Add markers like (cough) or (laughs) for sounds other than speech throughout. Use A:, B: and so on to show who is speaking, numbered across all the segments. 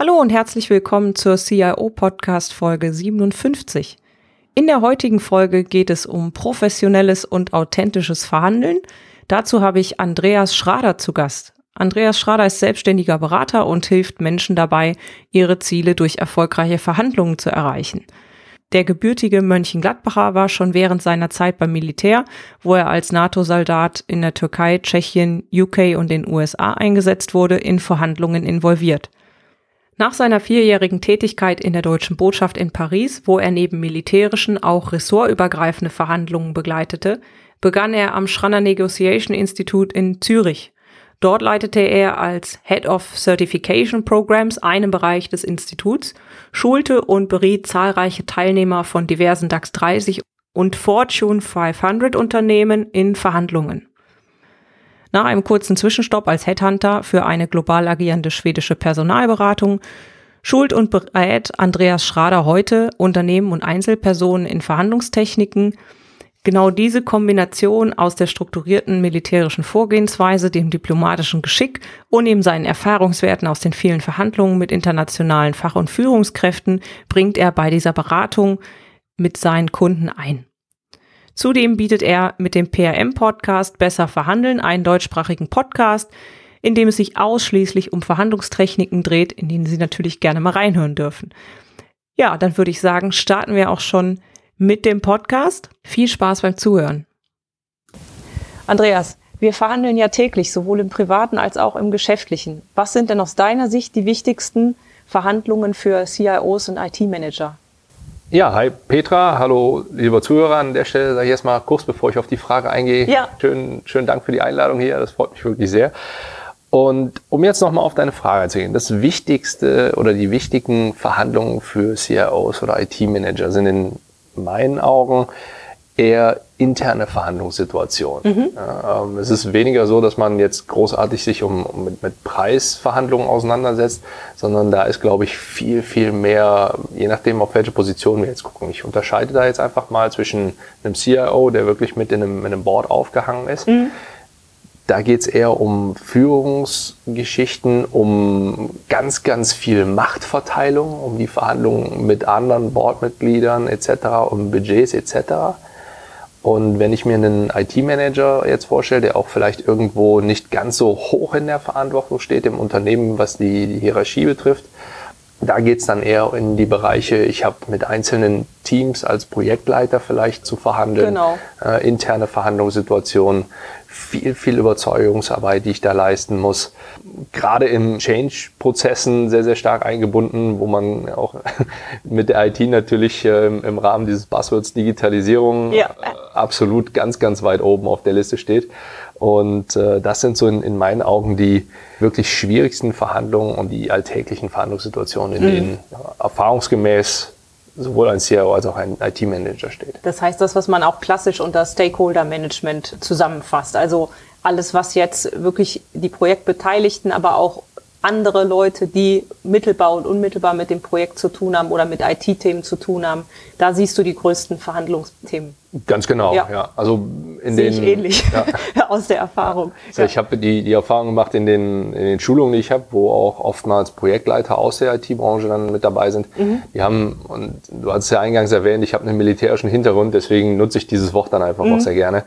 A: Hallo und herzlich willkommen zur CIO Podcast Folge 57. In der heutigen Folge geht es um professionelles und authentisches Verhandeln. Dazu habe ich Andreas Schrader zu Gast. Andreas Schrader ist selbstständiger Berater und hilft Menschen dabei, ihre Ziele durch erfolgreiche Verhandlungen zu erreichen. Der gebürtige Mönchengladbacher war schon während seiner Zeit beim Militär, wo er als NATO-Soldat in der Türkei, Tschechien, UK und den USA eingesetzt wurde, in Verhandlungen involviert. Nach seiner vierjährigen Tätigkeit in der deutschen Botschaft in Paris, wo er neben militärischen auch ressortübergreifende Verhandlungen begleitete, begann er am Schranner Negotiation Institute in Zürich. Dort leitete er als Head of Certification Programs einen Bereich des Instituts, schulte und beriet zahlreiche Teilnehmer von diversen DAX 30 und Fortune 500 Unternehmen in Verhandlungen. Nach einem kurzen Zwischenstopp als Headhunter für eine global agierende schwedische Personalberatung schult und berät Andreas Schrader heute Unternehmen und Einzelpersonen in Verhandlungstechniken. Genau diese Kombination aus der strukturierten militärischen Vorgehensweise, dem diplomatischen Geschick und eben seinen Erfahrungswerten aus den vielen Verhandlungen mit internationalen Fach- und Führungskräften bringt er bei dieser Beratung mit seinen Kunden ein. Zudem bietet er mit dem PRM-Podcast Besser Verhandeln einen deutschsprachigen Podcast, in dem es sich ausschließlich um Verhandlungstechniken dreht, in denen Sie natürlich gerne mal reinhören dürfen. Ja, dann würde ich sagen, starten wir auch schon mit dem Podcast. Viel Spaß beim Zuhören. Andreas, wir verhandeln ja täglich, sowohl im privaten als auch im geschäftlichen. Was sind denn aus deiner Sicht die wichtigsten Verhandlungen für CIOs und IT-Manager?
B: Ja, hi Petra, hallo lieber Zuhörer. An der Stelle sage ich erstmal kurz, bevor ich auf die Frage eingehe, ja. schönen, schönen Dank für die Einladung hier, das freut mich wirklich sehr. Und um jetzt nochmal auf deine Frage zu gehen, das Wichtigste oder die wichtigen Verhandlungen für CIOs oder IT-Manager sind in meinen Augen eher interne Verhandlungssituation. Mhm. Ähm, es ist weniger so, dass man jetzt großartig sich um, um mit, mit, Preisverhandlungen auseinandersetzt, sondern da ist, glaube ich, viel, viel mehr, je nachdem, auf welche Position wir jetzt gucken. Ich unterscheide da jetzt einfach mal zwischen einem CIO, der wirklich mit in einem, in einem Board aufgehangen ist. Mhm. Da geht es eher um Führungsgeschichten, um ganz, ganz viel Machtverteilung, um die Verhandlungen mit anderen Boardmitgliedern etc., um Budgets etc. Und wenn ich mir einen IT-Manager jetzt vorstelle, der auch vielleicht irgendwo nicht ganz so hoch in der Verantwortung steht im Unternehmen, was die, die Hierarchie betrifft, da geht's dann eher in die Bereiche, ich habe mit einzelnen Teams als Projektleiter vielleicht zu verhandeln, genau. äh, interne Verhandlungssituationen, viel, viel Überzeugungsarbeit, die ich da leisten muss. Gerade in Change-Prozessen sehr, sehr stark eingebunden, wo man auch (laughs) mit der IT natürlich äh, im Rahmen dieses Buzzwords Digitalisierung ja. äh, absolut ganz, ganz weit oben auf der Liste steht. Und äh, das sind so in, in meinen Augen die wirklich schwierigsten Verhandlungen und die alltäglichen Verhandlungssituationen, in mhm. denen erfahrungsgemäß sowohl ein CIO als auch ein IT-Manager steht.
A: Das heißt, das, was man auch klassisch unter Stakeholder-Management zusammenfasst. Also alles, was jetzt wirklich die Projektbeteiligten, aber auch andere Leute, die mittelbar und unmittelbar mit dem Projekt zu tun haben oder mit IT-Themen zu tun haben. Da siehst du die größten Verhandlungsthemen.
B: Ganz genau, ja. ja. Also in
A: Sehe
B: den
A: ich ähnlich (laughs) ja. aus der Erfahrung.
B: Also. Ich habe die, die Erfahrung gemacht in den, in den Schulungen, die ich habe, wo auch oftmals Projektleiter aus der IT-Branche dann mit dabei sind. Mhm. Die haben, und du hast es ja eingangs erwähnt, ich habe einen militärischen Hintergrund, deswegen nutze ich dieses Wort dann einfach mhm. auch sehr gerne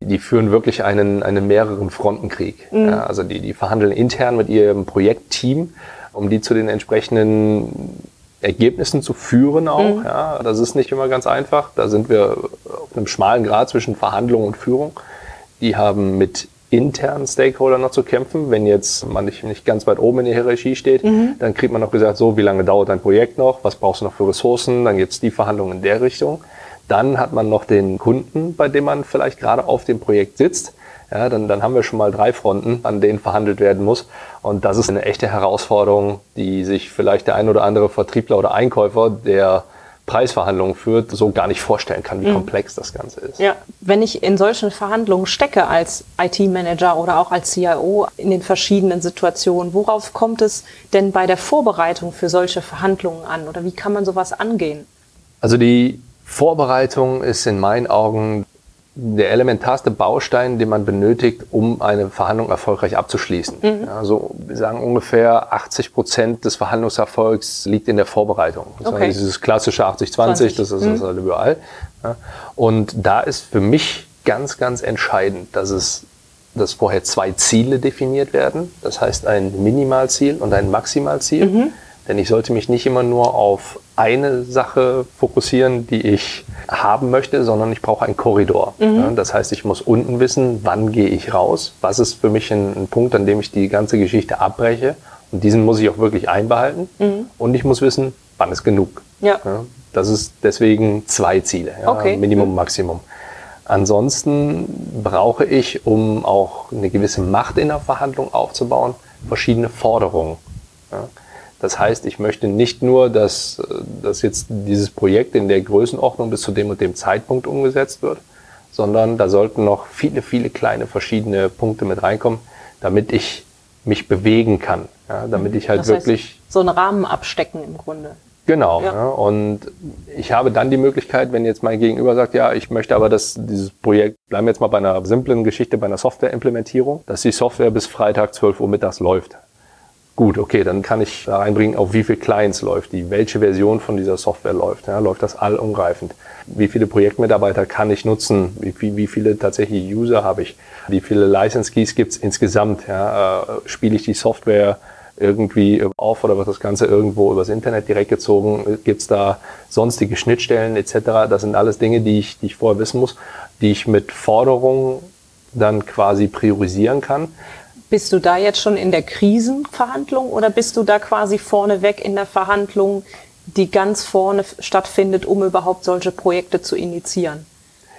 B: die führen wirklich einen, einen mehreren Frontenkrieg. Mhm. Also die, die verhandeln intern mit ihrem Projektteam, um die zu den entsprechenden Ergebnissen zu führen auch. Mhm. Ja, das ist nicht immer ganz einfach. Da sind wir auf einem schmalen Grad zwischen Verhandlung und Führung. Die haben mit internen Stakeholdern noch zu kämpfen. Wenn jetzt man nicht, nicht ganz weit oben in der Hierarchie steht, mhm. dann kriegt man noch gesagt, so, wie lange dauert dein Projekt noch? Was brauchst du noch für Ressourcen? Dann gibt's die Verhandlungen in der Richtung. Dann hat man noch den Kunden, bei dem man vielleicht gerade auf dem Projekt sitzt, ja, dann, dann haben wir schon mal drei Fronten, an denen verhandelt werden muss. Und das ist eine echte Herausforderung, die sich vielleicht der ein oder andere Vertriebler oder Einkäufer, der Preisverhandlungen führt, so gar nicht vorstellen kann, wie mhm. komplex das Ganze ist.
A: Ja, wenn ich in solchen Verhandlungen stecke als IT-Manager oder auch als CIO in den verschiedenen Situationen, worauf kommt es denn bei der Vorbereitung für solche Verhandlungen an oder wie kann man sowas angehen?
B: Also die Vorbereitung ist in meinen Augen der elementarste Baustein, den man benötigt, um eine Verhandlung erfolgreich abzuschließen. Mhm. Also wir sagen ungefähr 80 Prozent des Verhandlungserfolgs liegt in der Vorbereitung. Das okay. heißt, dieses klassische 80-20, das ist mhm. halt überall. Und da ist für mich ganz, ganz entscheidend, dass es dass vorher zwei Ziele definiert werden. Das heißt ein Minimalziel und ein Maximalziel. Mhm. Denn ich sollte mich nicht immer nur auf eine Sache fokussieren, die ich haben möchte, sondern ich brauche einen Korridor. Mhm. das heißt, ich muss unten wissen, wann gehe ich raus, was ist für mich ein, ein, Punkt, an dem ich die ganze Geschichte abbreche. Und diesen muss ich auch wirklich einbehalten. Mhm. Und ich muss wissen, wann ist genug. Ja. das ist deswegen zwei Ziele, ja, okay. Minimum, mhm. Maximum. Ansonsten brauche ich, um auch eine gewisse Macht in der Verhandlung aufzubauen, verschiedene Forderungen. Ja. Das heißt, ich möchte nicht nur, dass, dass jetzt dieses Projekt in der Größenordnung bis zu dem und dem Zeitpunkt umgesetzt wird, sondern da sollten noch viele, viele kleine verschiedene Punkte mit reinkommen, damit ich mich bewegen kann, ja, damit ich halt das wirklich
A: heißt, so einen Rahmen abstecken im Grunde.
B: Genau. Ja. ja. und ich habe dann die Möglichkeit, wenn jetzt mein Gegenüber sagt, ja, ich möchte aber, dass dieses Projekt, bleiben wir jetzt mal bei einer simplen Geschichte, bei einer Softwareimplementierung, dass die Software bis Freitag 12 Uhr mittags läuft. Gut, okay, dann kann ich da reinbringen, auf wie viele Clients läuft die, welche Version von dieser Software läuft. Ja, läuft das allumgreifend? Wie viele Projektmitarbeiter kann ich nutzen? Wie, wie, viele tatsächlich User habe ich? Wie viele License Keys gibt es insgesamt? Ja, äh, Spiele ich die Software irgendwie auf oder wird das Ganze irgendwo übers Internet direkt gezogen? Gibt es da sonstige Schnittstellen etc.? Das sind alles Dinge, die ich, die ich vorher wissen muss, die ich mit Forderungen dann quasi priorisieren kann.
A: Bist du da jetzt schon in der Krisenverhandlung oder bist du da quasi vorneweg in der Verhandlung, die ganz vorne stattfindet, um überhaupt solche Projekte zu initiieren?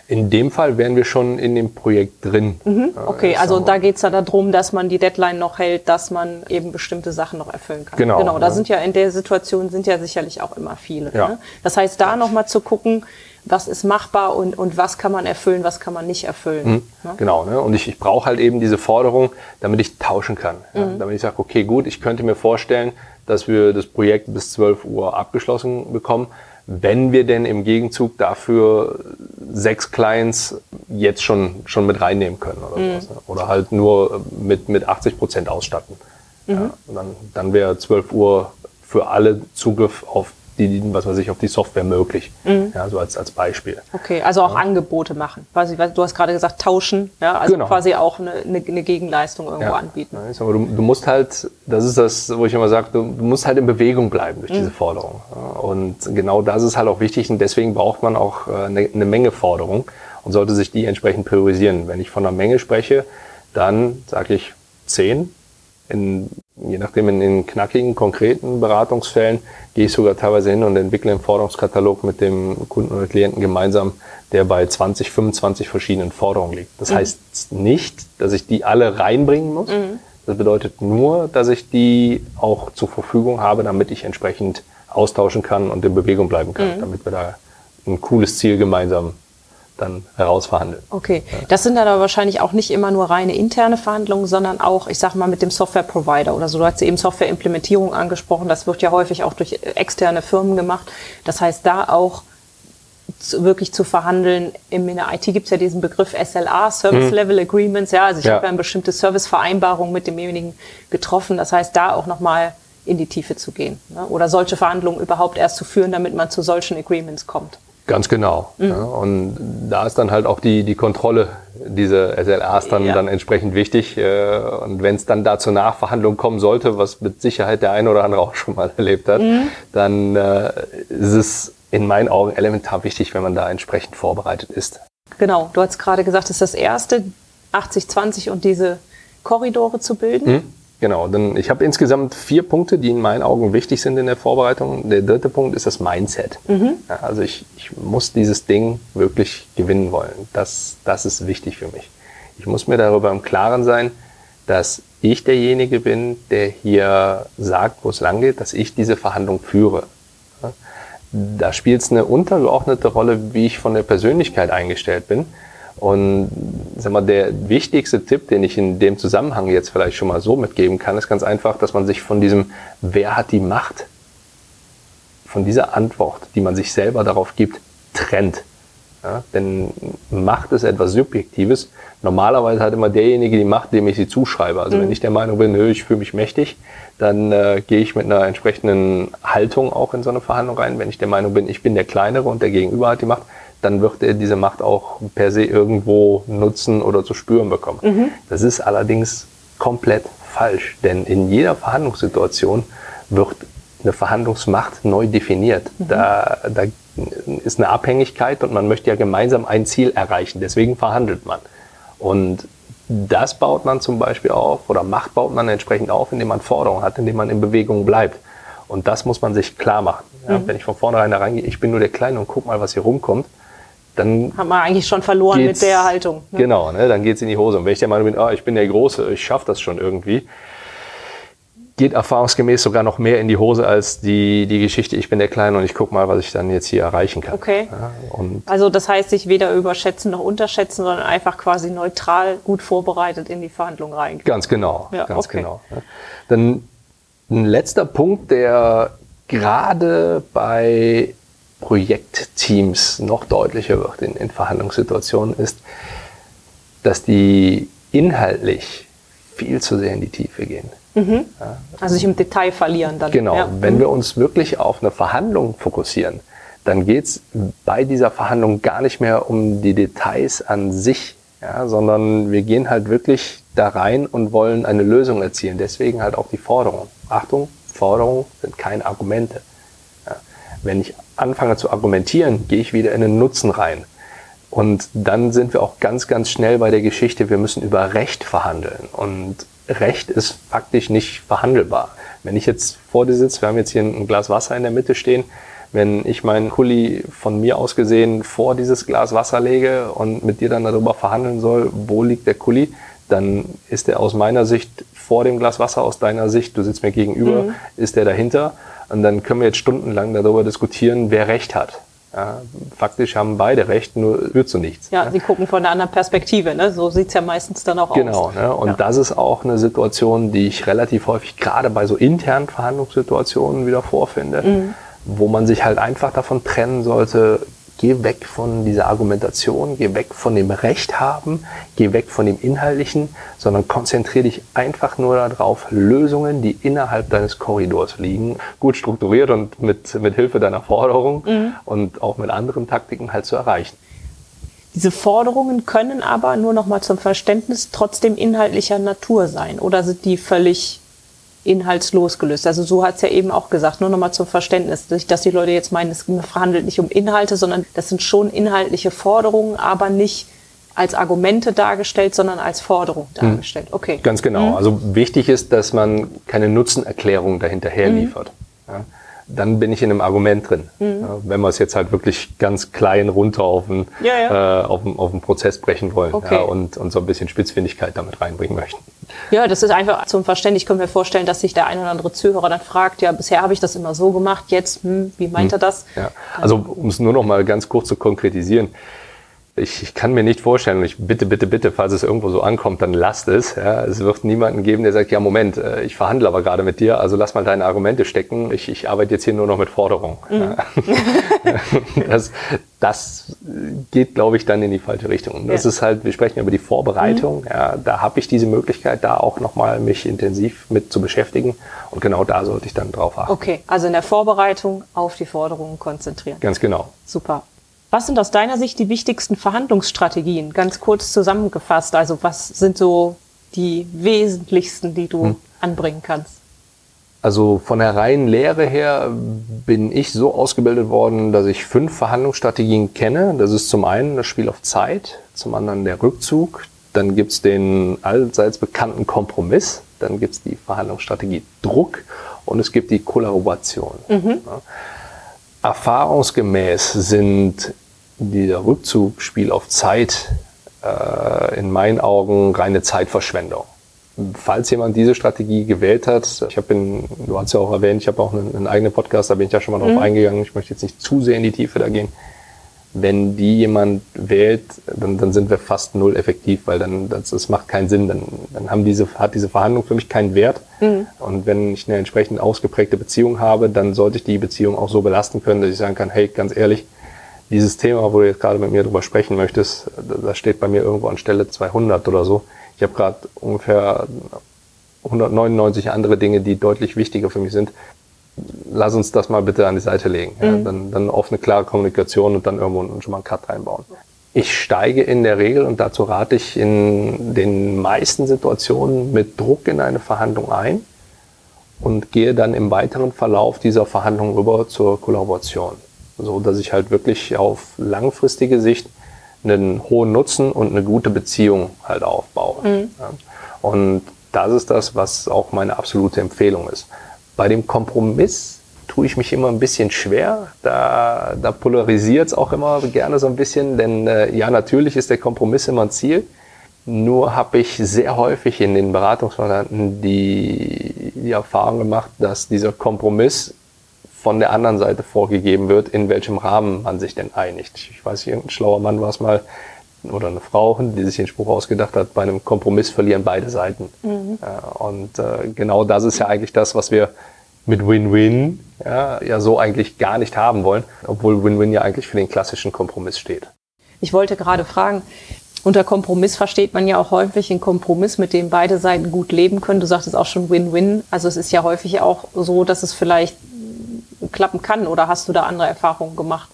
B: In dem Fall wären wir schon in dem Projekt drin.
A: Mhm, okay, also da geht es ja darum, dass man die Deadline noch hält, dass man eben bestimmte Sachen noch erfüllen kann. Genau. Genau, da ja. sind ja in der Situation sind ja sicherlich auch immer viele. Ja. Ne? Das heißt, da nochmal zu gucken, was ist machbar und, und was kann man erfüllen, was kann man nicht erfüllen. Mhm,
B: ne? Genau, ne? und ich, ich brauche halt eben diese Forderung, damit ich tauschen kann. Mhm. Ja? Damit ich sage, okay, gut, ich könnte mir vorstellen, dass wir das Projekt bis 12 Uhr abgeschlossen bekommen, wenn wir denn im Gegenzug dafür sechs Clients jetzt schon, schon mit reinnehmen können oder mhm. sowas. Ne? Oder halt nur mit, mit 80 Prozent ausstatten. Ja? Mhm. Und dann, dann wäre 12 Uhr für alle Zugriff auf die, was weiß ich, auf die Software möglich. Mhm. Ja, so als, als Beispiel.
A: Okay, also auch ja. Angebote machen. Quasi, du hast gerade gesagt, tauschen, ja, also genau. quasi auch eine, eine, eine Gegenleistung irgendwo ja. anbieten.
B: Ja, du, du, musst halt, das ist das, wo ich immer sage, du, du musst halt in Bewegung bleiben durch mhm. diese Forderung. Und genau das ist halt auch wichtig und deswegen braucht man auch äh, eine, eine Menge Forderung und sollte sich die entsprechend priorisieren. Wenn ich von einer Menge spreche, dann sage ich zehn in, je nachdem in den knackigen, konkreten Beratungsfällen gehe ich sogar teilweise hin und entwickle einen Forderungskatalog mit dem Kunden oder Klienten gemeinsam, der bei 20, 25 verschiedenen Forderungen liegt. Das mhm. heißt nicht, dass ich die alle reinbringen muss. Mhm. Das bedeutet nur, dass ich die auch zur Verfügung habe, damit ich entsprechend austauschen kann und in Bewegung bleiben kann, mhm. damit wir da ein cooles Ziel gemeinsam dann herausverhandeln.
A: Okay, das sind dann aber wahrscheinlich auch nicht immer nur reine interne Verhandlungen, sondern auch, ich sag mal, mit dem Software-Provider oder so. Du hast eben Software-Implementierung angesprochen, das wird ja häufig auch durch externe Firmen gemacht. Das heißt, da auch zu, wirklich zu verhandeln. In der IT gibt es ja diesen Begriff SLA, Service Level hm. Agreements. Ja, also ich ja. habe ja eine bestimmte Servicevereinbarung mit demjenigen getroffen. Das heißt, da auch nochmal in die Tiefe zu gehen. Ne? Oder solche Verhandlungen überhaupt erst zu führen, damit man zu solchen Agreements kommt.
B: Ganz genau. Mhm. Ja, und da ist dann halt auch die, die Kontrolle dieser SLAs dann, ja. dann entsprechend wichtig. Äh, und wenn es dann da zur Nachverhandlung kommen sollte, was mit Sicherheit der eine oder andere auch schon mal (laughs) erlebt hat, mhm. dann äh, ist es in meinen Augen elementar wichtig, wenn man da entsprechend vorbereitet ist.
A: Genau, du hast gerade gesagt, das ist das erste, 80-20 und diese Korridore zu bilden. Mhm.
B: Genau, denn ich habe insgesamt vier Punkte, die in meinen Augen wichtig sind in der Vorbereitung. Der dritte Punkt ist das Mindset. Mhm. Ja, also ich, ich muss dieses Ding wirklich gewinnen wollen. Das, das ist wichtig für mich. Ich muss mir darüber im Klaren sein, dass ich derjenige bin, der hier sagt, wo es lang geht, dass ich diese Verhandlung führe. Da spielt es eine untergeordnete Rolle, wie ich von der Persönlichkeit eingestellt bin. Und sag mal, der wichtigste Tipp, den ich in dem Zusammenhang jetzt vielleicht schon mal so mitgeben kann, ist ganz einfach, dass man sich von diesem Wer hat die Macht, von dieser Antwort, die man sich selber darauf gibt, trennt. Ja, denn Macht ist etwas Subjektives. Normalerweise hat immer derjenige die Macht, dem ich sie zuschreibe. Also mhm. wenn ich der Meinung bin, ich fühle mich mächtig, dann äh, gehe ich mit einer entsprechenden Haltung auch in so eine Verhandlung rein. Wenn ich der Meinung bin, ich bin der Kleinere und der Gegenüber hat die Macht, dann wird er diese Macht auch per se irgendwo nutzen oder zu spüren bekommen. Mhm. Das ist allerdings komplett falsch, denn in jeder Verhandlungssituation wird eine Verhandlungsmacht neu definiert. Mhm. Da, da ist eine Abhängigkeit und man möchte ja gemeinsam ein Ziel erreichen. Deswegen verhandelt man. Und das baut man zum Beispiel auf oder Macht baut man entsprechend auf, indem man Forderungen hat, indem man in Bewegung bleibt. Und das muss man sich klar machen. Ja, mhm. Wenn ich von vornherein da reingehe, ich bin nur der Kleine und guck mal, was hier rumkommt, dann.
A: Hat man eigentlich schon verloren mit der Haltung.
B: Ne? Genau, ne, dann geht's in die Hose. Und wenn ich der Meinung bin, ah, ich bin der Große, ich schaffe das schon irgendwie, geht erfahrungsgemäß sogar noch mehr in die Hose als die, die Geschichte, ich bin der Kleine und ich gucke mal, was ich dann jetzt hier erreichen kann.
A: Okay. Ja, also das heißt, sich weder überschätzen noch unterschätzen, sondern einfach quasi neutral, gut vorbereitet in die Verhandlung reingehen.
B: Ganz genau, ja, ganz okay. genau. Dann ein letzter Punkt, der gerade bei Projektteams noch deutlicher wird in, in Verhandlungssituationen, ist, dass die inhaltlich viel zu sehr in die Tiefe gehen.
A: Mhm. Ja. Also sich im Detail verlieren dann.
B: Genau, ja. wenn mhm. wir uns wirklich auf eine Verhandlung fokussieren, dann geht es bei dieser Verhandlung gar nicht mehr um die Details an sich, ja, sondern wir gehen halt wirklich da rein und wollen eine Lösung erzielen. Deswegen halt auch die Forderung. Achtung, Forderungen sind keine Argumente. Wenn ich anfange zu argumentieren, gehe ich wieder in den Nutzen rein. Und dann sind wir auch ganz, ganz schnell bei der Geschichte, wir müssen über Recht verhandeln. Und Recht ist faktisch nicht verhandelbar. Wenn ich jetzt vor dir sitze, wir haben jetzt hier ein Glas Wasser in der Mitte stehen, wenn ich meinen Kuli von mir aus gesehen vor dieses Glas Wasser lege und mit dir dann darüber verhandeln soll, wo liegt der Kuli, dann ist er aus meiner Sicht vor dem Glas Wasser, aus deiner Sicht, du sitzt mir gegenüber, mhm. ist der dahinter. Und dann können wir jetzt stundenlang darüber diskutieren, wer Recht hat. Ja, faktisch haben beide recht, nur führt zu nichts.
A: Ja, ja, sie gucken von einer anderen Perspektive. Ne? So sieht's ja meistens dann auch
B: genau, aus. Genau, ne? und ja. das ist auch eine Situation, die ich relativ häufig gerade bei so internen Verhandlungssituationen wieder vorfinde, mhm. wo man sich halt einfach davon trennen sollte, geh weg von dieser Argumentation, geh weg von dem Recht haben, geh weg von dem Inhaltlichen, sondern konzentriere dich einfach nur darauf, Lösungen, die innerhalb deines Korridors liegen, gut strukturiert und mit, mit Hilfe deiner Forderung mhm. und auch mit anderen Taktiken halt zu erreichen.
A: Diese Forderungen können aber nur noch mal zum Verständnis trotzdem inhaltlicher Natur sein oder sind die völlig inhaltslos gelöst. Also so hat es ja eben auch gesagt, nur nochmal zum Verständnis, dass die Leute jetzt meinen, es verhandelt nicht um Inhalte, sondern das sind schon inhaltliche Forderungen, aber nicht als Argumente dargestellt, sondern als Forderung hm. dargestellt. Okay.
B: Ganz genau. Mhm. Also wichtig ist, dass man keine Nutzenerklärung dahinterher mhm. liefert. Ja dann bin ich in einem Argument drin. Mhm. Ja, wenn wir es jetzt halt wirklich ganz klein runter auf den, ja, ja. Äh, auf, auf Prozess brechen wollen okay. und, und so ein bisschen Spitzfindigkeit damit reinbringen möchten.
A: Ja, das ist einfach zum Verständnis. Ich könnte mir vorstellen, dass sich der ein oder andere Zuhörer dann fragt, ja, bisher habe ich das immer so gemacht, jetzt, hm, wie meint hm. er das?
B: Ja. Also um es nur noch mal ganz kurz zu konkretisieren, ich, ich kann mir nicht vorstellen, und ich bitte, bitte, bitte, falls es irgendwo so ankommt, dann lasst es. Ja. Es wird niemanden geben, der sagt, ja Moment, äh, ich verhandle aber gerade mit dir, also lass mal deine Argumente stecken. Ich, ich arbeite jetzt hier nur noch mit Forderungen. Mhm. Ja. (laughs) das, das geht, glaube ich, dann in die falsche Richtung. Und das ja. ist halt, wir sprechen über die Vorbereitung. Mhm. Ja, da habe ich diese Möglichkeit, da auch nochmal mich intensiv mit zu beschäftigen. Und genau da sollte ich dann drauf achten.
A: Okay, also in der Vorbereitung auf die Forderungen konzentrieren.
B: Ganz genau.
A: Super. Was sind aus deiner Sicht die wichtigsten Verhandlungsstrategien? Ganz kurz zusammengefasst. Also was sind so die wesentlichsten, die du hm. anbringen kannst?
B: Also von der reinen Lehre her bin ich so ausgebildet worden, dass ich fünf Verhandlungsstrategien kenne. Das ist zum einen das Spiel auf Zeit, zum anderen der Rückzug, dann gibt's den allseits bekannten Kompromiss, dann gibt's die Verhandlungsstrategie Druck und es gibt die Kollaboration. Mhm. Ja. Erfahrungsgemäß sind dieser Rückzug, Spiel auf Zeit, äh, in meinen Augen reine Zeitverschwendung. Falls jemand diese Strategie gewählt hat, ich habe, du hast ja auch erwähnt, ich habe auch einen, einen, eigenen Podcast, da bin ich ja schon mal drauf mhm. eingegangen. Ich möchte jetzt nicht zu sehr in die Tiefe da gehen. Wenn die jemand wählt, dann, dann sind wir fast null effektiv, weil dann das, das macht keinen Sinn. Dann, dann haben diese, hat diese Verhandlung für mich keinen Wert. Mhm. Und wenn ich eine entsprechend ausgeprägte Beziehung habe, dann sollte ich die Beziehung auch so belasten können, dass ich sagen kann, hey, ganz ehrlich, dieses Thema, wo du jetzt gerade mit mir drüber sprechen möchtest, das steht bei mir irgendwo an Stelle 200 oder so. Ich habe gerade ungefähr 199 andere Dinge, die deutlich wichtiger für mich sind. Lass uns das mal bitte an die Seite legen. Ja? Mhm. Dann, dann offene, klare Kommunikation und dann irgendwo schon mal einen Cut reinbauen. Ich steige in der Regel, und dazu rate ich in den meisten Situationen mit Druck in eine Verhandlung ein und gehe dann im weiteren Verlauf dieser Verhandlung rüber zur Kollaboration so dass ich halt wirklich auf langfristige Sicht einen hohen Nutzen und eine gute Beziehung halt aufbaue. Mhm. Ja. Und das ist das, was auch meine absolute Empfehlung ist. Bei dem Kompromiss tue ich mich immer ein bisschen schwer. Da, da polarisiert es auch immer gerne so ein bisschen, denn äh, ja, natürlich ist der Kompromiss immer ein Ziel. Nur habe ich sehr häufig in den Beratungsverhandlungen die, die Erfahrung gemacht, dass dieser Kompromiss von der anderen Seite vorgegeben wird, in welchem Rahmen man sich denn einigt. Ich weiß irgendein schlauer Mann war es mal, oder eine Frau, die sich den Spruch ausgedacht hat, bei einem Kompromiss verlieren beide Seiten. Mhm. und äh, genau das ist ja eigentlich das, was wir mit Win-Win ja, ja so eigentlich gar nicht haben wollen, obwohl Win-Win ja eigentlich für den klassischen Kompromiss steht.
A: Ich wollte gerade fragen, unter Kompromiss versteht man ja auch häufig einen Kompromiss, mit dem beide Seiten gut leben können. Du sagtest auch schon Win-Win. Also es ist ja häufig auch so, dass es vielleicht klappen kann oder hast du da andere Erfahrungen gemacht?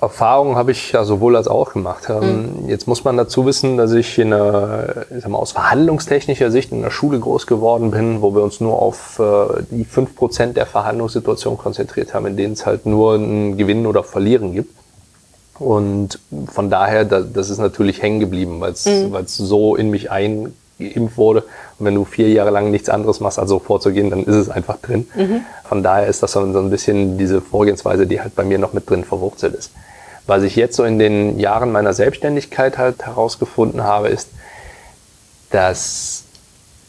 B: Erfahrungen habe ich ja sowohl als auch gemacht. Mhm. Jetzt muss man dazu wissen, dass ich in einer, ich sag mal, aus verhandlungstechnischer Sicht in einer Schule groß geworden bin, wo wir uns nur auf äh, die fünf Prozent der Verhandlungssituation konzentriert haben, in denen es halt nur ein Gewinnen oder Verlieren gibt. Und von daher, das ist natürlich hängen geblieben, weil es mhm. so in mich ein geimpft wurde. Und wenn du vier Jahre lang nichts anderes machst, als so vorzugehen, dann ist es einfach drin. Mhm. Von daher ist das so ein bisschen diese Vorgehensweise, die halt bei mir noch mit drin verwurzelt ist. Was ich jetzt so in den Jahren meiner Selbstständigkeit halt herausgefunden habe, ist, dass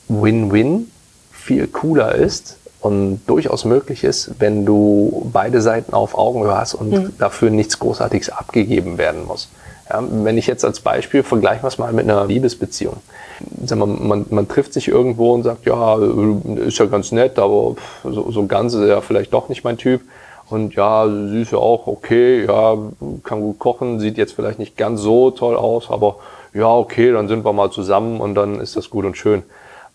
B: Win-Win viel cooler ist und durchaus möglich ist, wenn du beide Seiten auf Augenhöhe hast und mhm. dafür nichts Großartiges abgegeben werden muss. Ja, wenn ich jetzt als Beispiel vergleiche wir es mal mit einer Liebesbeziehung. Sag mal, man, man trifft sich irgendwo und sagt, ja, ist ja ganz nett, aber so, so ganz ist er vielleicht doch nicht mein Typ. Und ja, sie ist ja auch okay, ja, kann gut kochen, sieht jetzt vielleicht nicht ganz so toll aus, aber ja, okay, dann sind wir mal zusammen und dann ist das gut und schön.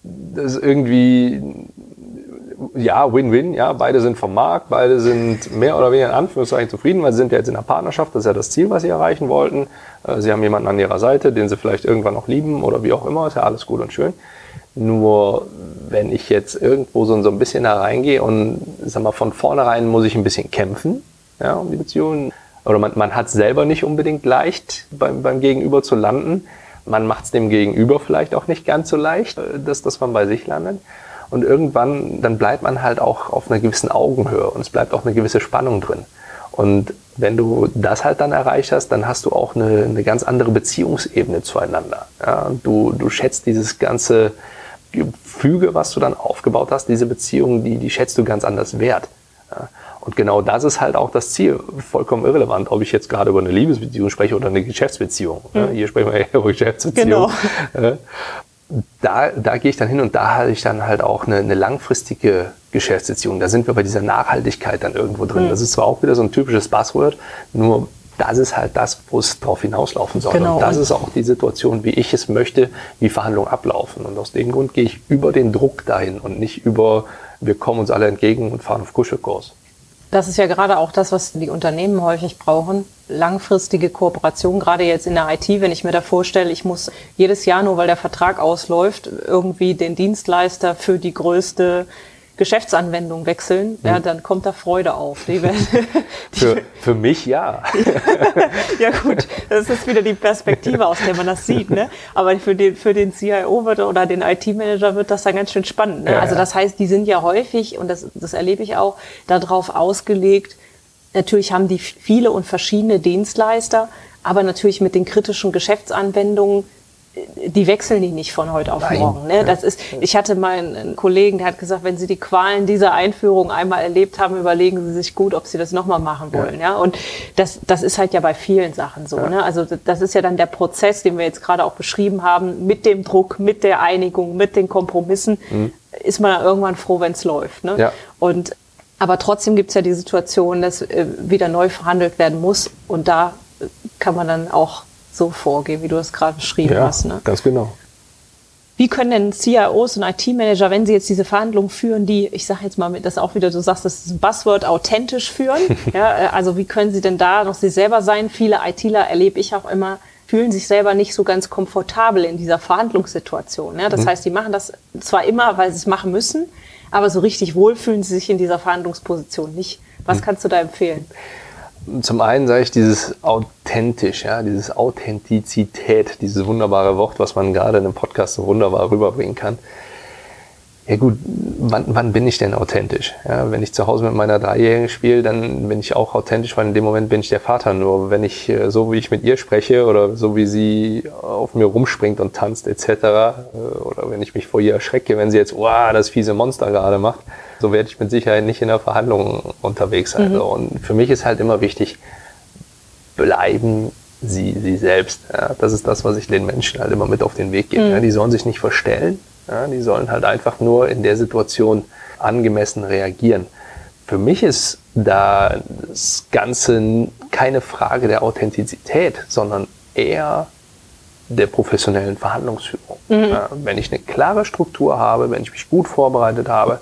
B: Das ist irgendwie ja, Win-Win, ja, beide sind vom Markt, beide sind mehr oder weniger in Anführungszeichen zufrieden, weil sie sind ja jetzt in einer Partnerschaft, das ist ja das Ziel, was sie erreichen wollten. Äh, sie haben jemanden an ihrer Seite, den sie vielleicht irgendwann noch lieben oder wie auch immer, ist ja alles gut und schön. Nur wenn ich jetzt irgendwo so, so ein bisschen da reingehe und sag mal, von vornherein muss ich ein bisschen kämpfen, ja, um die Beziehung. Oder man, man hat es selber nicht unbedingt leicht, beim, beim Gegenüber zu landen. Man macht es dem Gegenüber vielleicht auch nicht ganz so leicht, äh, dass, dass man bei sich landet. Und irgendwann, dann bleibt man halt auch auf einer gewissen Augenhöhe und es bleibt auch eine gewisse Spannung drin. Und wenn du das halt dann erreicht hast, dann hast du auch eine, eine ganz andere Beziehungsebene zueinander. Ja, du, du schätzt dieses ganze Gefüge, was du dann aufgebaut hast, diese Beziehung, die, die schätzt du ganz anders wert. Ja, und genau das ist halt auch das Ziel. Vollkommen irrelevant, ob ich jetzt gerade über eine Liebesbeziehung spreche oder eine Geschäftsbeziehung. Mhm. Hier sprechen wir ja über Geschäftsbeziehung. Genau da, da gehe ich dann hin und da habe ich dann halt auch eine, eine langfristige Geschäftsbeziehung. Da sind wir bei dieser Nachhaltigkeit dann irgendwo drin. Mhm. Das ist zwar auch wieder so ein typisches Buzzword, nur das ist halt das, wo es drauf hinauslaufen soll. Genau. Und das ist auch die Situation, wie ich es möchte, wie Verhandlungen ablaufen. Und aus dem Grund gehe ich über den Druck dahin und nicht über, wir kommen uns alle entgegen und fahren auf Kuschelkurs.
A: Das ist ja gerade auch das, was die Unternehmen häufig brauchen. Langfristige Kooperation, gerade jetzt in der IT, wenn ich mir da vorstelle, ich muss jedes Jahr, nur weil der Vertrag ausläuft, irgendwie den Dienstleister für die größte Geschäftsanwendung wechseln, ja, hm. dann kommt da Freude auf. Die,
B: die, (laughs) für, für mich ja. (laughs)
A: ja gut, das ist wieder die Perspektive, aus der man das sieht. Ne? Aber für den, für den CIO wird, oder den IT-Manager wird das dann ganz schön spannend. Ne? Ja, also das heißt, die sind ja häufig, und das, das erlebe ich auch, darauf ausgelegt, natürlich haben die viele und verschiedene Dienstleister, aber natürlich mit den kritischen Geschäftsanwendungen die wechseln die nicht von heute auf Nein. morgen. Ne? Das ist, ich hatte mal einen Kollegen, der hat gesagt, wenn Sie die Qualen dieser Einführung einmal erlebt haben, überlegen Sie sich gut, ob Sie das nochmal machen wollen. Ja. ja. Und das, das ist halt ja bei vielen Sachen so. Ja. Ne? Also das ist ja dann der Prozess, den wir jetzt gerade auch beschrieben haben, mit dem Druck, mit der Einigung, mit den Kompromissen, mhm. ist man dann irgendwann froh, wenn es läuft. Ne? Ja. Und aber trotzdem gibt es ja die Situation, dass äh, wieder neu verhandelt werden muss. Und da kann man dann auch so vorgehen, wie du das gerade beschrieben ja, hast. Ne?
B: Ganz genau.
A: Wie können denn CIOs und IT-Manager, wenn sie jetzt diese Verhandlungen führen, die, ich sage jetzt mal, das auch wieder, du sagst, das ist ein Buzzword, authentisch führen? (laughs) ja, äh, also wie können sie denn da noch sie selber sein? Viele ITler erlebe ich auch immer, fühlen sich selber nicht so ganz komfortabel in dieser Verhandlungssituation. Ja? Das mhm. heißt, die machen das zwar immer, weil sie es machen müssen, aber so richtig wohl fühlen sie sich in dieser Verhandlungsposition nicht. Was mhm. kannst du da empfehlen?
B: Zum einen sage ich dieses authentisch, ja, dieses Authentizität, dieses wunderbare Wort, was man gerade in einem Podcast so wunderbar rüberbringen kann. Ja gut, wann, wann bin ich denn authentisch? Ja, wenn ich zu Hause mit meiner Dreijährigen spiele, dann bin ich auch authentisch, weil in dem Moment bin ich der Vater. Nur wenn ich äh, so wie ich mit ihr spreche oder so wie sie auf mir rumspringt und tanzt etc. Äh, oder wenn ich mich vor ihr erschrecke, wenn sie jetzt, oh, das fiese Monster gerade macht, so werde ich mit Sicherheit nicht in der Verhandlung unterwegs sein. Mhm. Und für mich ist halt immer wichtig, bleiben sie sie selbst. Ja, das ist das, was ich den Menschen halt immer mit auf den Weg gebe. Mhm. Ja, die sollen sich nicht verstellen ja, die sollen halt einfach nur in der Situation angemessen reagieren. Für mich ist da das Ganze keine Frage der Authentizität, sondern eher der professionellen Verhandlungsführung. Mhm. Ja, wenn ich eine klare Struktur habe, wenn ich mich gut vorbereitet habe,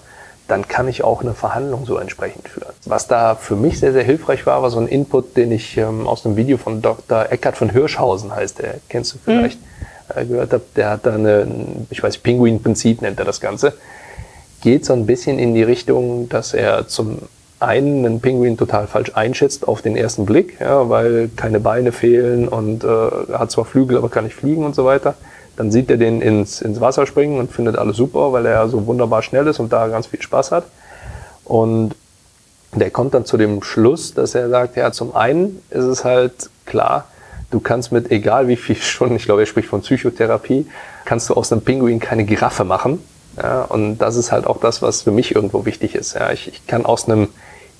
B: dann kann ich auch eine Verhandlung so entsprechend führen. Was da für mich sehr, sehr hilfreich war, war so ein Input, den ich ähm, aus einem Video von Dr. Eckhard von Hirschhausen heißt, der kennst du vielleicht. Mhm gehört habe, der hat da eine, ich weiß, Pinguin-Prinzip nennt er das Ganze. Geht so ein bisschen in die Richtung, dass er zum einen einen Pinguin total falsch einschätzt auf den ersten Blick, ja, weil keine Beine fehlen und äh, hat zwar Flügel, aber kann nicht fliegen und so weiter. Dann sieht er den ins, ins Wasser springen und findet alles super, weil er so wunderbar schnell ist und da ganz viel Spaß hat. Und der kommt dann zu dem Schluss, dass er sagt, ja, zum einen ist es halt klar, Du kannst mit egal wie viel Stunden, ich glaube, er spricht von Psychotherapie, kannst du aus einem Pinguin keine Giraffe machen. Ja, und das ist halt auch das, was für mich irgendwo wichtig ist. Ja, ich, ich kann aus einem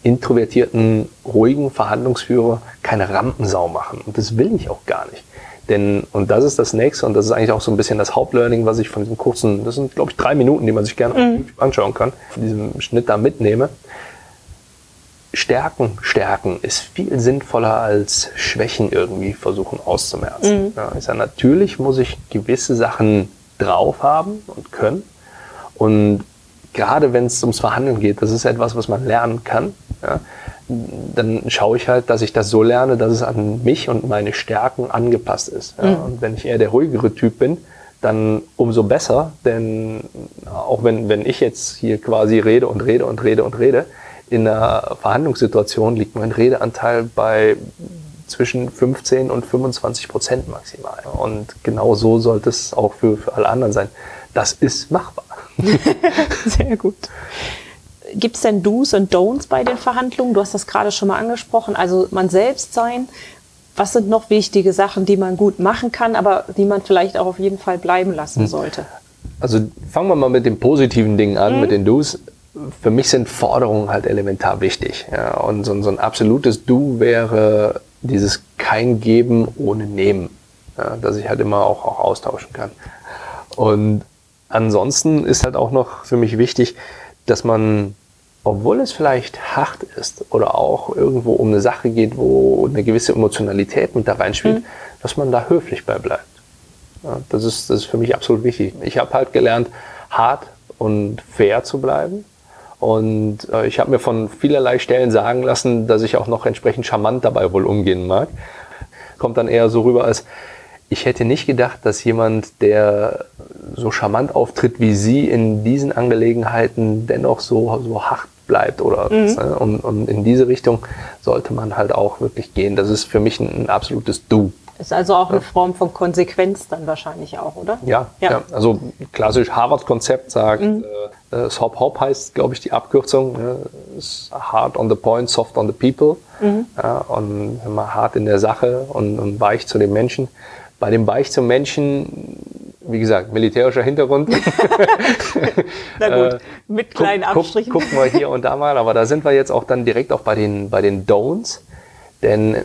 B: introvertierten, ruhigen Verhandlungsführer keine Rampensau machen. Und das will ich auch gar nicht. Denn, und das ist das nächste, und das ist eigentlich auch so ein bisschen das Hauptlearning, was ich von diesem kurzen, das sind, glaube ich, drei Minuten, die man sich gerne mhm. anschauen kann, von diesem Schnitt da mitnehme. Stärken stärken ist viel sinnvoller als Schwächen irgendwie versuchen auszumerzen. Mhm. Ja, ich sage, natürlich muss ich gewisse Sachen drauf haben und können. Und gerade wenn es ums Verhandeln geht, das ist etwas, was man lernen kann. Ja, dann schaue ich halt, dass ich das so lerne, dass es an mich und meine Stärken angepasst ist. Ja, mhm. Und wenn ich eher der ruhigere Typ bin, dann umso besser, denn auch wenn, wenn ich jetzt hier quasi rede und rede und rede und rede, in einer Verhandlungssituation liegt mein Redeanteil bei zwischen 15 und 25 Prozent maximal. Und genau so sollte es auch für, für alle anderen sein. Das ist machbar. (laughs)
A: Sehr gut. Gibt es denn Do's und Don'ts bei den Verhandlungen? Du hast das gerade schon mal angesprochen. Also man selbst sein. Was sind noch wichtige Sachen, die man gut machen kann, aber die man vielleicht auch auf jeden Fall bleiben lassen hm. sollte?
B: Also fangen wir mal mit den positiven Dingen an, mhm. mit den Do's für mich sind Forderungen halt elementar wichtig. Ja. Und so, so ein absolutes Du wäre dieses kein Geben ohne Nehmen, ja, dass ich halt immer auch, auch austauschen kann. Und ansonsten ist halt auch noch für mich wichtig, dass man, obwohl es vielleicht hart ist oder auch irgendwo um eine Sache geht, wo eine gewisse Emotionalität mit da reinspielt, mhm. dass man da höflich bei bleibt. Ja, das, ist, das ist für mich absolut wichtig. Ich habe halt gelernt, hart und fair zu bleiben und äh, ich habe mir von vielerlei Stellen sagen lassen, dass ich auch noch entsprechend charmant dabei wohl umgehen mag. Kommt dann eher so rüber als, ich hätte nicht gedacht, dass jemand, der so charmant auftritt wie Sie, in diesen Angelegenheiten dennoch so, so hart bleibt oder mhm. ne? und, und in diese Richtung sollte man halt auch wirklich gehen. Das ist für mich ein, ein absolutes Du.
A: Ist also auch eine Form von Konsequenz dann wahrscheinlich auch, oder?
B: Ja, ja. ja. also klassisch Harvard-Konzept sagt, mhm. äh, SOP HOP heißt, glaube ich, die Abkürzung. Ne? hard on the point, soft on the people. Mhm. Ja, und immer hart in der Sache und, und weich zu den Menschen. Bei dem Weich zum Menschen, wie gesagt, militärischer Hintergrund. (laughs) (laughs)
A: Na gut, äh, mit kleinen guck, Abstrichen.
B: Guck, gucken wir hier und da mal, aber da sind wir jetzt auch dann direkt auch bei den, bei den Don'ts. Denn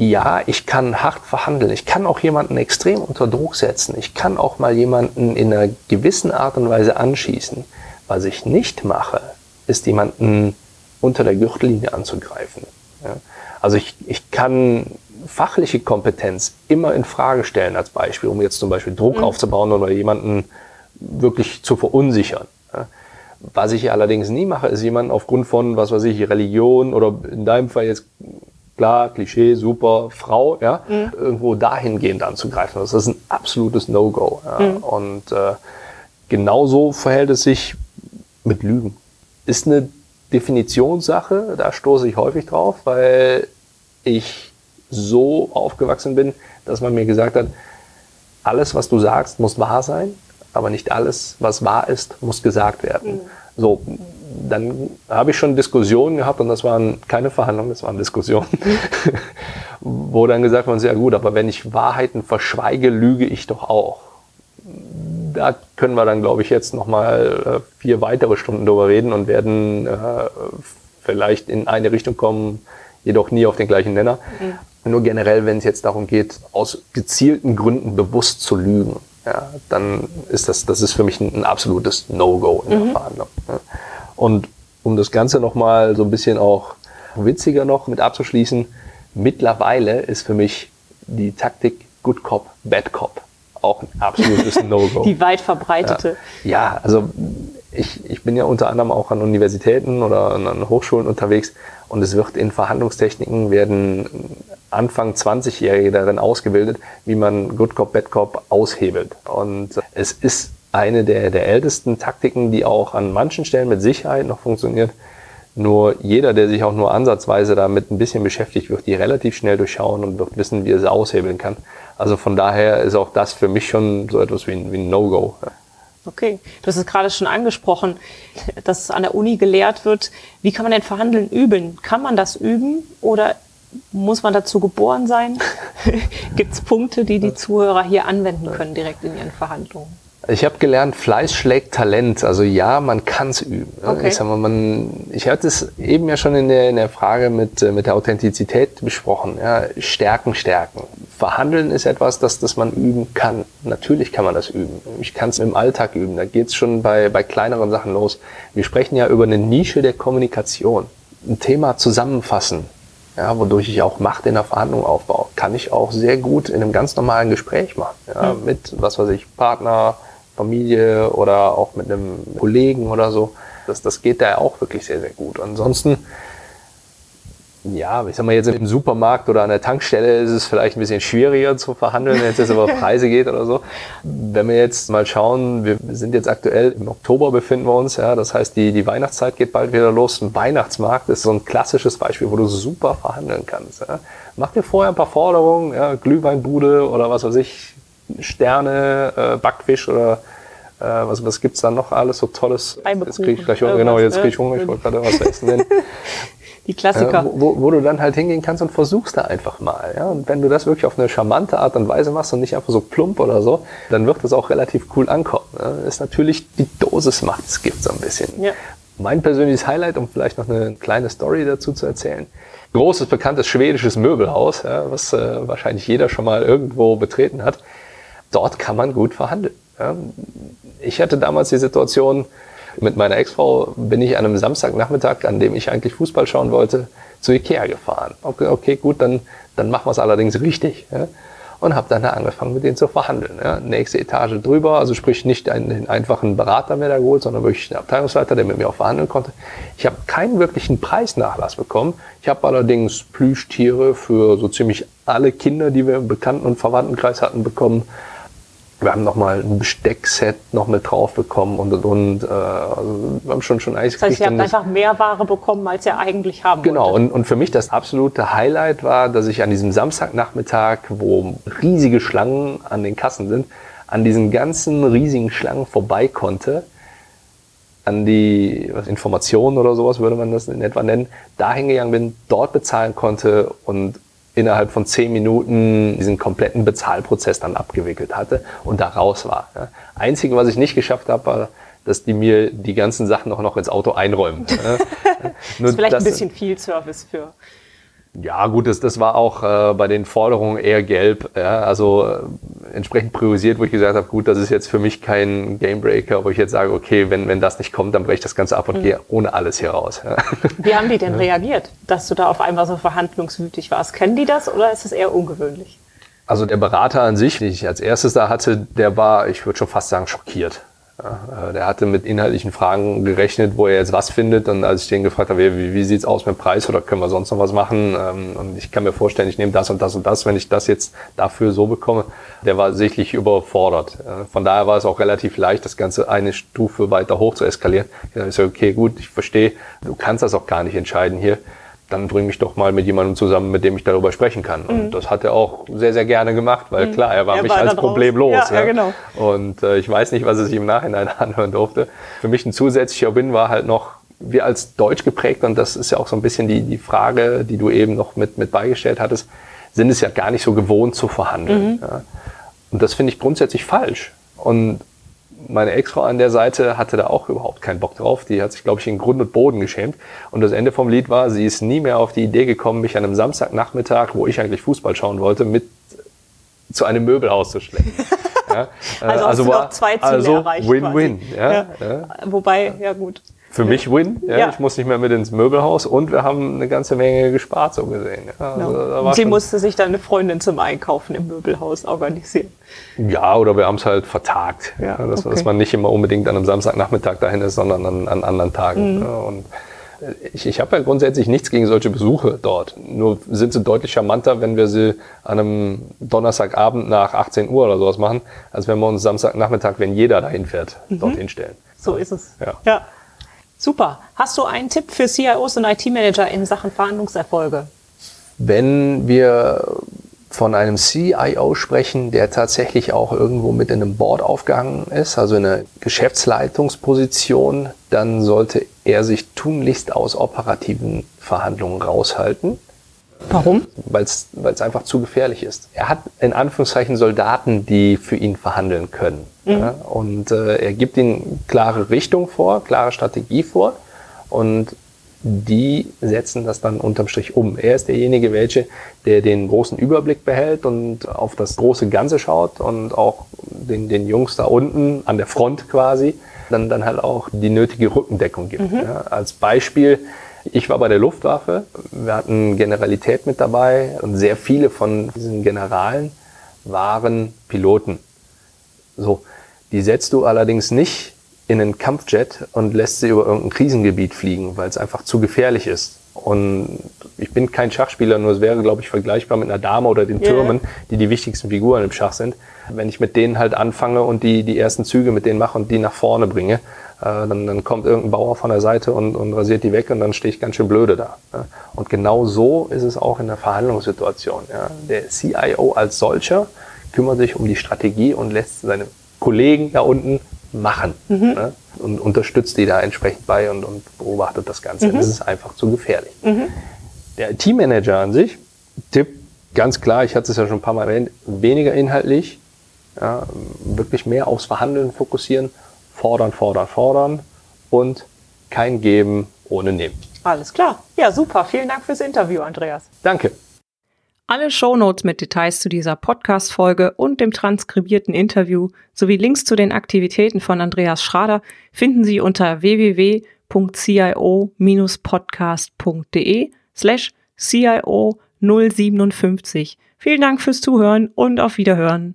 B: ja, ich kann hart verhandeln. Ich kann auch jemanden extrem unter Druck setzen. Ich kann auch mal jemanden in einer gewissen Art und Weise anschießen. Was ich nicht mache, ist jemanden unter der Gürtellinie anzugreifen. Ja? Also ich, ich kann fachliche Kompetenz immer in Frage stellen als Beispiel, um jetzt zum Beispiel Druck mhm. aufzubauen oder jemanden wirklich zu verunsichern. Ja? Was ich allerdings nie mache, ist jemanden aufgrund von, was weiß ich, Religion oder in deinem Fall jetzt klar, Klischee, super, Frau, ja, mhm. irgendwo dahingehend anzugreifen. Das ist ein absolutes No-Go. Ja. Mhm. Und äh, genauso verhält es sich mit Lügen. Ist eine Definitionssache, da stoße ich häufig drauf, weil ich so aufgewachsen bin, dass man mir gesagt hat, alles, was du sagst, muss wahr sein, aber nicht alles, was wahr ist, muss gesagt werden. Mhm. So, dann habe ich schon Diskussionen gehabt und das waren keine Verhandlungen, das waren Diskussionen, (laughs) wo dann gesagt wurde, ja gut, aber wenn ich Wahrheiten verschweige, lüge ich doch auch. Da können wir dann, glaube ich, jetzt nochmal äh, vier weitere Stunden drüber reden und werden äh, vielleicht in eine Richtung kommen, jedoch nie auf den gleichen Nenner. Mhm. Nur generell, wenn es jetzt darum geht, aus gezielten Gründen bewusst zu lügen, ja, dann ist das, das ist für mich ein, ein absolutes No-Go in der mhm. Verhandlung. Ja. Und um das Ganze nochmal so ein bisschen auch witziger noch mit abzuschließen, mittlerweile ist für mich die Taktik Good Cop, Bad Cop auch ein absolutes (laughs) No-Go.
A: Die weit verbreitete.
B: Ja, ja, also ich, ich bin ja unter anderem auch an Universitäten oder an Hochschulen unterwegs und es wird in Verhandlungstechniken werden Anfang 20-Jährige darin ausgebildet, wie man Good Cop, Bad Cop aushebelt. Und es ist eine der, der ältesten Taktiken, die auch an manchen Stellen mit Sicherheit noch funktioniert. Nur jeder, der sich auch nur ansatzweise damit ein bisschen beschäftigt, wird die relativ schnell durchschauen und wird wissen, wie er sie aushebeln kann. Also von daher ist auch das für mich schon so etwas wie ein, wie ein No-Go.
A: Okay, du hast es gerade schon angesprochen, dass an der Uni gelehrt wird. Wie kann man denn Verhandeln üben? Kann man das üben oder muss man dazu geboren sein? (laughs) Gibt es Punkte, die die Zuhörer hier anwenden können direkt in ihren Verhandlungen?
B: Ich habe gelernt, Fleiß schlägt Talent. Also ja, man kann es üben. Okay. Ich, sag mal, man, ich hatte es eben ja schon in der, in der Frage mit, äh, mit der Authentizität besprochen. Ja, Stärken, Stärken. Verhandeln ist etwas, das, das man üben kann. Natürlich kann man das üben. Ich kann es im Alltag üben. Da geht es schon bei, bei kleineren Sachen los. Wir sprechen ja über eine Nische der Kommunikation. Ein Thema zusammenfassen, ja, wodurch ich auch Macht in der Verhandlung aufbaue, kann ich auch sehr gut in einem ganz normalen Gespräch machen. Ja, mhm. Mit, was weiß ich, Partner, Familie oder auch mit einem Kollegen oder so. Das, das geht da auch wirklich sehr, sehr gut. Ansonsten, ja, ich sag mal jetzt im Supermarkt oder an der Tankstelle ist es vielleicht ein bisschen schwieriger zu verhandeln, wenn es jetzt über (laughs) Preise geht oder so. Wenn wir jetzt mal schauen, wir sind jetzt aktuell im Oktober befinden wir uns, ja, das heißt, die, die Weihnachtszeit geht bald wieder los. Ein Weihnachtsmarkt ist so ein klassisches Beispiel, wo du super verhandeln kannst. Ja. Mach dir vorher ein paar Forderungen, ja, Glühweinbude oder was weiß ich, Sterne, äh, Backfisch oder äh, was, was gibt's da noch alles so Tolles? Jetzt krieg ich gleich Hunger, genau, jetzt krieg ich Hunger, ich wollte gerade was essen nennen. (laughs)
A: Die Klassiker.
B: Äh, wo, wo, du dann halt hingehen kannst und versuchst da einfach mal. Ja? Und wenn du das wirklich auf eine charmante Art und Weise machst und nicht einfach so plump oder so, dann wird das auch relativ cool ankommen. Ja? Ist natürlich die Dosis macht es gibt so ein bisschen. Ja. Mein persönliches Highlight, um vielleicht noch eine kleine Story dazu zu erzählen großes, bekanntes schwedisches Möbelhaus, ja, was äh, wahrscheinlich jeder schon mal irgendwo betreten hat dort kann man gut verhandeln. Ja. Ich hatte damals die Situation, mit meiner Ex-Frau bin ich an einem Samstagnachmittag, an dem ich eigentlich Fußball schauen wollte, zu Ikea gefahren. Okay, okay gut, dann, dann machen wir es allerdings richtig. Ja. Und habe dann da angefangen, mit denen zu verhandeln. Ja. Nächste Etage drüber, also sprich nicht einen, einfachen Berater mehr da geholt, sondern wirklich einen Abteilungsleiter, der mit mir auch verhandeln konnte. Ich habe keinen wirklichen Preisnachlass bekommen. Ich habe allerdings Plüschtiere für so ziemlich alle Kinder, die wir im Bekannten- und Verwandtenkreis hatten, bekommen Wir haben nochmal ein Besteckset noch mit drauf bekommen und und und. Äh, also wir haben schon schon
A: Eis Das heißt, ihr habt einfach mehr Ware bekommen, als ihr eigentlich haben
B: Genau, und, und für mich das absolute Highlight war, dass ich an diesem Samstagnachmittag, wo riesige Schlangen an den Kassen sind, an diesen ganzen riesigen Schlangen vorbei konnte, an die was, Informationen oder sowas würde man das in etwa nennen, da hingegangen bin, dort bezahlen konnte und innerhalb von zehn Minuten diesen kompletten Bezahlprozess dann abgewickelt hatte und da raus war. Ja. Einzige, was ich nicht geschafft habe, war, dass die mir die ganzen Sachen auch noch ins Auto einräumen. Ja. (laughs)
A: das ist vielleicht ein bisschen viel Service für
B: ja, gut, das, das war auch äh, bei den Forderungen eher gelb. Ja, also äh, entsprechend priorisiert, wo ich gesagt habe, gut, das ist jetzt für mich kein Gamebreaker, wo ich jetzt sage, okay, wenn, wenn das nicht kommt, dann breche ich das Ganze ab und mhm. gehe ohne alles hier raus. Ja.
A: Wie haben die denn reagiert, dass du da auf einmal so verhandlungswütig warst? Kennen die das oder ist es eher ungewöhnlich?
B: Also der Berater an sich, den ich als erstes da hatte, der war, ich würde schon fast sagen, schockiert. Ja, äh, der hatte mit inhaltlichen Fragen gerechnet, wo er jetzt was findet. Und als ich den gefragt habe, wie, wie sieht's aus mit dem Preis oder können wir sonst noch was machen? Ähm, und ich kann mir vorstellen, ich nehme das und das und das, wenn ich das jetzt dafür so bekomme. Der war sichtlich überfordert. Von daher war es auch relativ leicht, das Ganze eine Stufe weiter hoch zu eskalieren. Ich sage, okay, gut, ich verstehe, du kannst das auch gar nicht entscheiden hier dann bring mich doch mal mit jemandem zusammen, mit dem ich darüber sprechen kann. Und mhm. das hat er auch sehr, sehr gerne gemacht, weil mhm. klar, er war er mich war als Problem los. Ja, ja. ja, genau. Und äh, ich weiß nicht, was er sich im Nachhinein (laughs) anhören durfte. Für mich ein zusätzlicher Win war halt noch, wir als Deutsch geprägt, und das ist ja auch so ein bisschen die, die Frage, die du eben noch mit, mit beigestellt hattest, sind es ja gar nicht so gewohnt zu verhandeln. Mhm. Ja. Und das finde ich grundsätzlich falsch. Und meine Ex-Frau an der Seite hatte da auch überhaupt keinen Bock drauf. Die hat sich, glaube ich, in Grund und Boden geschämt. Und das Ende vom Lied war, sie ist nie mehr auf die Idee gekommen, mich an einem Samstagnachmittag, wo ich eigentlich Fußball schauen wollte, mit zu einem Möbelhaus zu schleppen. (laughs)
A: Ja, also, also war zwei Ziele also erreicht.
B: Win-win. Ja,
A: ja. Wobei, ja gut.
B: Für mich Win. Ja, ja. Ich muss nicht mehr mit ins Möbelhaus und wir haben eine ganze Menge gespart, so gesehen. Ja,
A: also, no. Sie musste sich dann eine Freundin zum Einkaufen im Möbelhaus organisieren.
B: Ja, oder wir haben es halt vertagt. Ja, dass, okay. dass, man nicht immer unbedingt an einem Samstagnachmittag dahin ist, sondern an, an anderen Tagen. Mhm. Und ich, ich habe ja grundsätzlich nichts gegen solche Besuche dort. Nur sind sie deutlich charmanter, wenn wir sie an einem Donnerstagabend nach 18 Uhr oder sowas machen, als wenn wir uns Samstagnachmittag, wenn jeder dahin fährt, mhm. dorthin stellen.
A: So ist es. Ja. Super. Hast du einen Tipp für CIOs und IT-Manager in Sachen Verhandlungserfolge?
B: Wenn wir von einem CIO sprechen, der tatsächlich auch irgendwo mit in einem Board aufgegangen ist, also in einer Geschäftsleitungsposition, dann sollte er sich tunlichst aus operativen Verhandlungen raushalten.
A: Warum?
B: Weil es einfach zu gefährlich ist. Er hat in Anführungszeichen Soldaten, die für ihn verhandeln können. Mhm. Ja, und äh, er gibt ihnen klare Richtung vor, klare Strategie vor und die setzen das dann unterm Strich um. Er ist derjenige, welche, der den großen Überblick behält und auf das große Ganze schaut und auch den, den Jungs da unten an der Front quasi dann, dann halt auch die nötige Rückendeckung gibt. Mhm. Ja, als Beispiel, ich war bei der Luftwaffe, wir hatten Generalität mit dabei und sehr viele von diesen Generalen waren Piloten. So, die setzt du allerdings nicht in einen Kampfjet und lässt sie über irgendein Krisengebiet fliegen, weil es einfach zu gefährlich ist. Und ich bin kein Schachspieler, nur es wäre, glaube ich, vergleichbar mit einer Dame oder den Türmen, yeah. die die wichtigsten Figuren im Schach sind. Wenn ich mit denen halt anfange und die, die ersten Züge mit denen mache und die nach vorne bringe, äh, dann, dann kommt irgendein Bauer von der Seite und, und rasiert die weg und dann stehe ich ganz schön blöde da. Ja. Und genau so ist es auch in der Verhandlungssituation. Ja. Der CIO als solcher kümmert sich um die Strategie und lässt seine Kollegen da unten machen mhm. ne? und unterstützt die da entsprechend bei und, und beobachtet das Ganze. Mhm. Das ist einfach zu gefährlich. Mhm. Der Teammanager an sich, Tipp ganz klar, ich hatte es ja schon ein paar Mal erwähnt, weniger inhaltlich, ja, wirklich mehr aufs Verhandeln fokussieren fordern, fordern, fordern und kein Geben ohne Nehmen.
A: Alles klar. Ja, super. Vielen Dank fürs Interview, Andreas.
B: Danke.
A: Alle Shownotes mit Details zu dieser Podcast-Folge und dem transkribierten Interview sowie Links zu den Aktivitäten von Andreas Schrader finden Sie unter www.cio-podcast.de slash CIO 057. Vielen Dank fürs Zuhören und auf Wiederhören.